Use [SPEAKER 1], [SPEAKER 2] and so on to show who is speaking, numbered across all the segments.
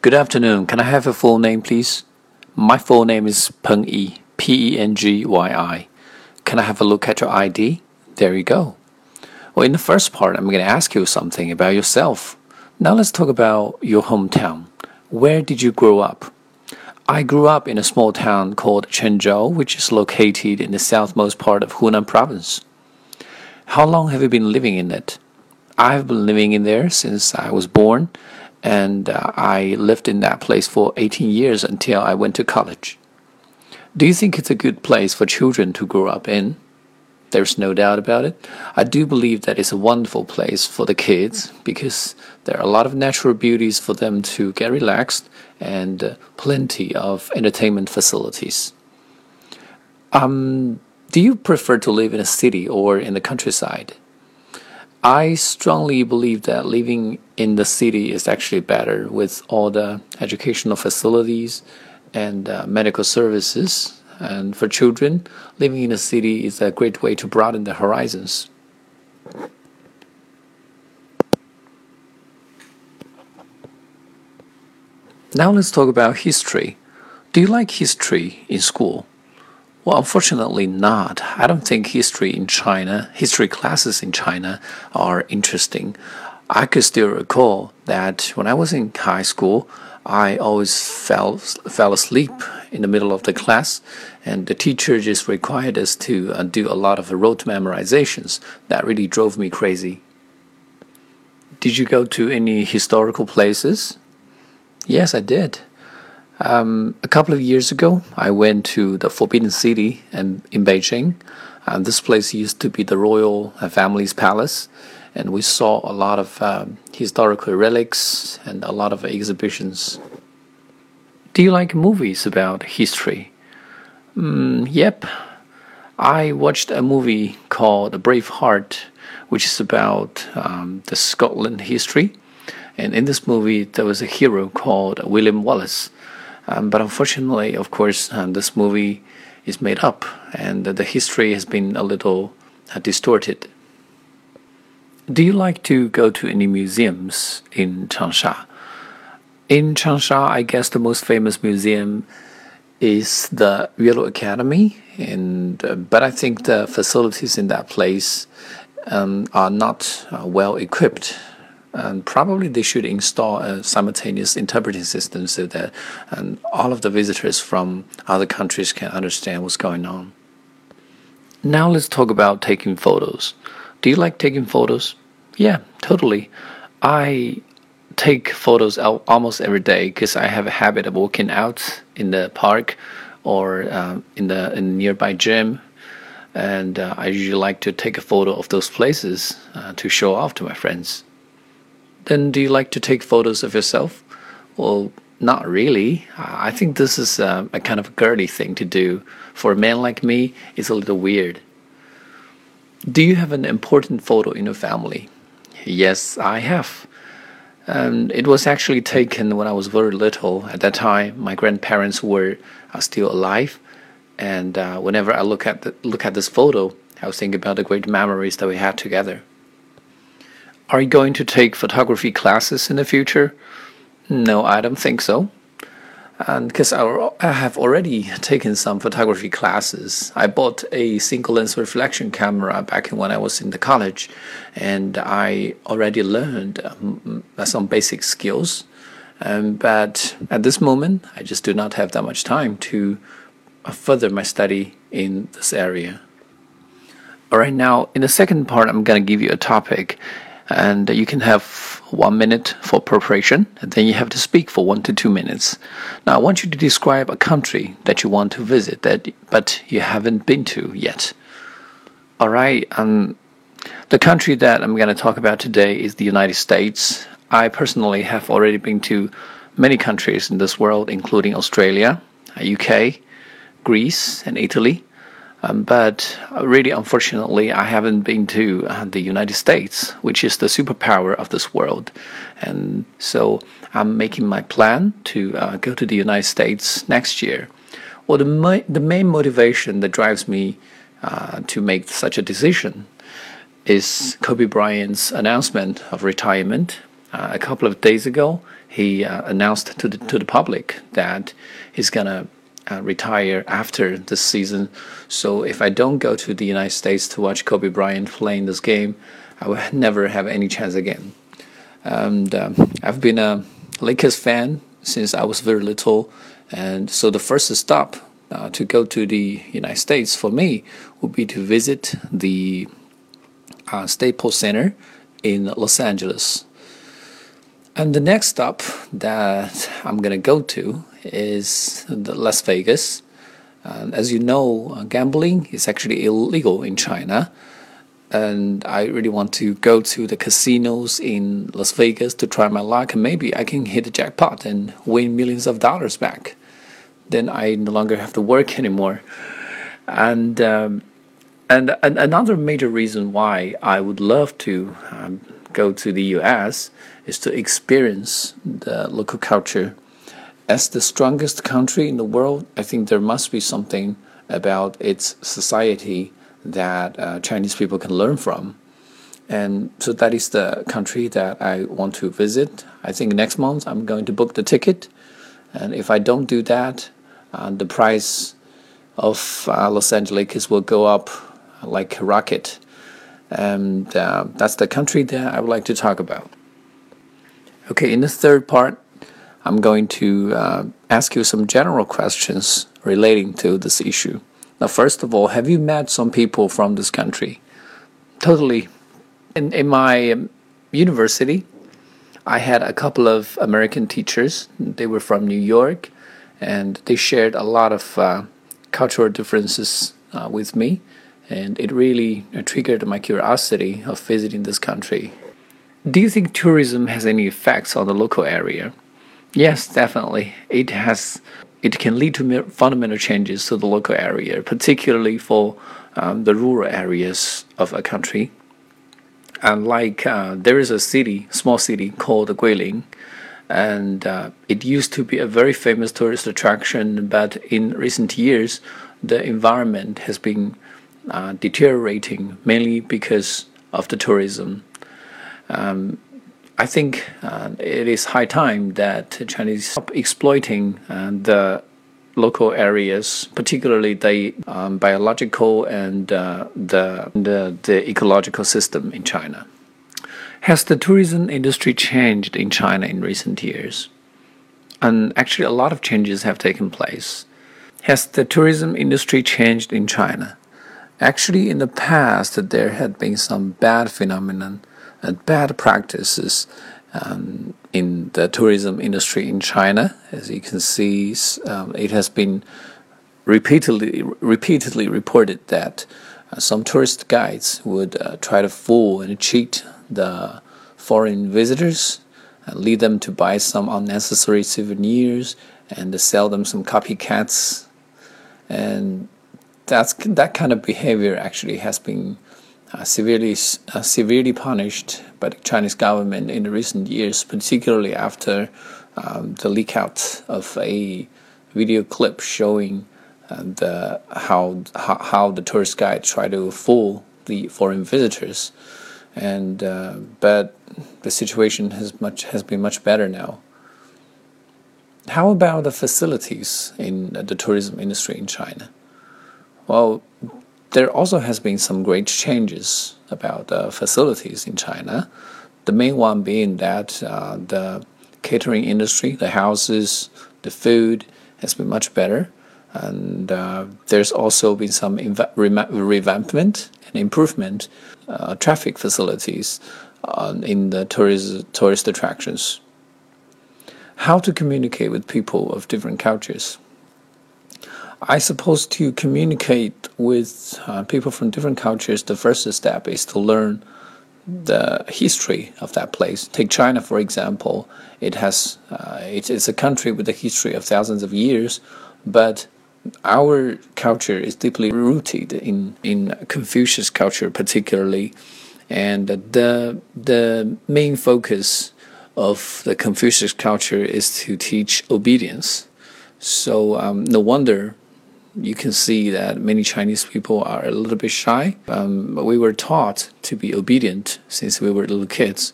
[SPEAKER 1] Good afternoon. Can I have a full name, please? My full name is Peng Yi, P E N G Y I. Can I have a look at your ID? There you go. Well, in the first part, I'm going to ask you something about yourself. Now let's talk about your hometown. Where did you grow up? I grew up in a small town called Chenzhou, which is located in the southmost part of Hunan province. How long have you been living in it? I've been living in there since I was born, and uh, I lived in that place for 18 years until I went to college. Do you think it's a good place for children to grow up in? There's no doubt about it. I do believe that it's a wonderful place for the kids because there are a lot of natural beauties for them to get relaxed and uh, plenty of entertainment facilities. Um, do you prefer to live in a city or in the countryside? I strongly believe that living in the city is actually better with all the educational facilities and uh, medical services. And for children, living in a city is a great way to broaden the horizons. Now let's talk about history. Do you like history in school? Well, unfortunately, not. I don't think history in China, history classes in China are interesting. I could still recall that when I was in high school, I always fell fell asleep in the middle of the class, and the teacher just required us to uh, do a lot of rote memorizations. That really drove me crazy. Did you go to any historical places? Yes, I did. Um, a couple of years ago, I went to the Forbidden City in, in Beijing. And this place used to be the royal family's palace, and we saw a lot of um, historical relics and a lot of exhibitions. Do you like movies about history? Mm, yep. I watched a movie called Braveheart, which is about um, the Scotland history. And in this movie, there was a hero called William Wallace um, but unfortunately, of course, um, this movie is made up and the history has been a little uh, distorted. Do you like to go to any museums in Changsha? In Changsha, I guess the most famous museum is the Yuelu Academy, and uh, but I think the facilities in that place um, are not uh, well equipped and probably they should install a simultaneous interpreting system so that all of the visitors from other countries can understand what's going on. Now let's talk about taking photos. Do you like taking photos? Yeah, totally. I take photos almost every day because I have a habit of walking out in the park or uh, in the in nearby gym, and uh, I usually like to take a photo of those places uh, to show off to my friends. Then do you like to take photos of yourself? Well, not really. I think this is a, um, a kind of girly thing to do. For a man like me, it's a little weird. Do you have an important photo in your family? Yes, I have. Um, it was actually taken when I was very little. At that time, my grandparents were uh, still alive, and uh, whenever I look at the, look at this photo, I was thinking about the great memories that we had together. Are you going to take photography classes in the future? No, I don't think so. And because I, I have already taken some photography classes, I bought a single lens reflection camera back when I was in the college, and I already learned um, some basic skills. Um, but at this moment, I just do not have that much time to uh, further my study in this area. All right, now in the second part, I'm going to give you a topic and you can have one minute for preparation and then you have to speak for one to two minutes. Now i want you to describe a country that you want to visit that but you haven't been to yet. All right um, the country that i'm going to talk about today is the united states. I personally have already been to many countries in this world including australia uk greece and italy um, but really, unfortunately, I haven't been to uh, the United States, which is the superpower of this world. And so I'm making my plan to uh, go to the United States next year. Well, the, ma- the main motivation that drives me uh, to make such a decision is Kobe Bryant's announcement of retirement uh, a couple of days ago. he uh, announced to the to the public that he's gonna uh, retire after this season. So if I don't go to the United States to watch Kobe Bryant playing this game, I will never have any chance again. And um, I've been a Lakers fan since I was very little, and so the first stop uh, to go to the United States for me would be to visit the uh, Staples Center in Los Angeles. And the next stop that I'm gonna go to is Las Vegas. Uh, as you know, uh, gambling is actually illegal in China, and I really want to go to the casinos in Las Vegas to try my luck, and maybe I can hit the jackpot and win millions of dollars back. Then I no longer have to work anymore. And um, and, and another major reason why I would love to um, go to the U.S. is to experience the local culture. As the strongest country in the world, I think there must be something about its society that uh, Chinese people can learn from. And so that is the country that I want to visit. I think next month I'm going to book the ticket. And if I don't do that, uh, the price of uh, Los Angeles will go up like a rocket. And uh, that's the country that I would like to talk about. Okay, in the third part, I'm going to uh, ask you some general questions relating to this issue. Now, first of all, have you met some people from this country? Totally. In, in my um, university, I had a couple of American teachers. They were from New York, and they shared a lot of uh, cultural differences uh, with me and it really triggered my curiosity of visiting this country. Do you think tourism has any effects on the local area? Yes, definitely. It has. It can lead to fundamental changes to the local area, particularly for um, the rural areas of a country. And like uh, there is a city, small city called Guilin, and uh, it used to be a very famous tourist attraction, but in recent years, the environment has been uh, deteriorating mainly because of the tourism. Um, I think uh, it is high time that Chinese stop exploiting uh, the local areas, particularly the um, biological and uh, the, the, the ecological system in China. Has the tourism industry changed in China in recent years? And actually, a lot of changes have taken place. Has the tourism industry changed in China? Actually, in the past, there had been some bad phenomenon bad practices um, in the tourism industry in China. As you can see, um, it has been repeatedly repeatedly reported that uh, some tourist guides would uh, try to fool and cheat the foreign visitors, and lead them to buy some unnecessary souvenirs and sell them some copycats and that's that kind of behavior actually has been uh, severely uh, severely punished by the Chinese government in the recent years, particularly after um, the leak out of a video clip showing uh, the how, how, how the tourist guide tried to fool the foreign visitors, and uh, but the situation has much has been much better now. How about the facilities in the tourism industry in China? Well, there also has been some great changes about the facilities in China. The main one being that uh, the catering industry, the houses, the food has been much better, and uh, there's also been some revampment and improvement uh, traffic facilities uh, in the tourist tourist attractions. How to communicate with people of different cultures. I suppose to communicate with uh, people from different cultures, the first step is to learn the history of that place. Take China, for example. It has uh, it is a country with a history of thousands of years, but our culture is deeply rooted in in Confucius culture, particularly, and the the main focus of the Confucius culture is to teach obedience. So um, no wonder you can see that many Chinese people are a little bit shy. Um, we were taught to be obedient since we were little kids.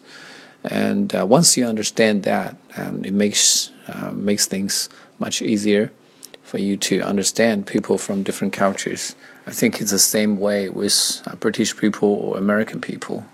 [SPEAKER 1] And uh, once you understand that, um, it makes uh, makes things much easier for you to understand people from different cultures. I think it's the same way with uh, British people or American people.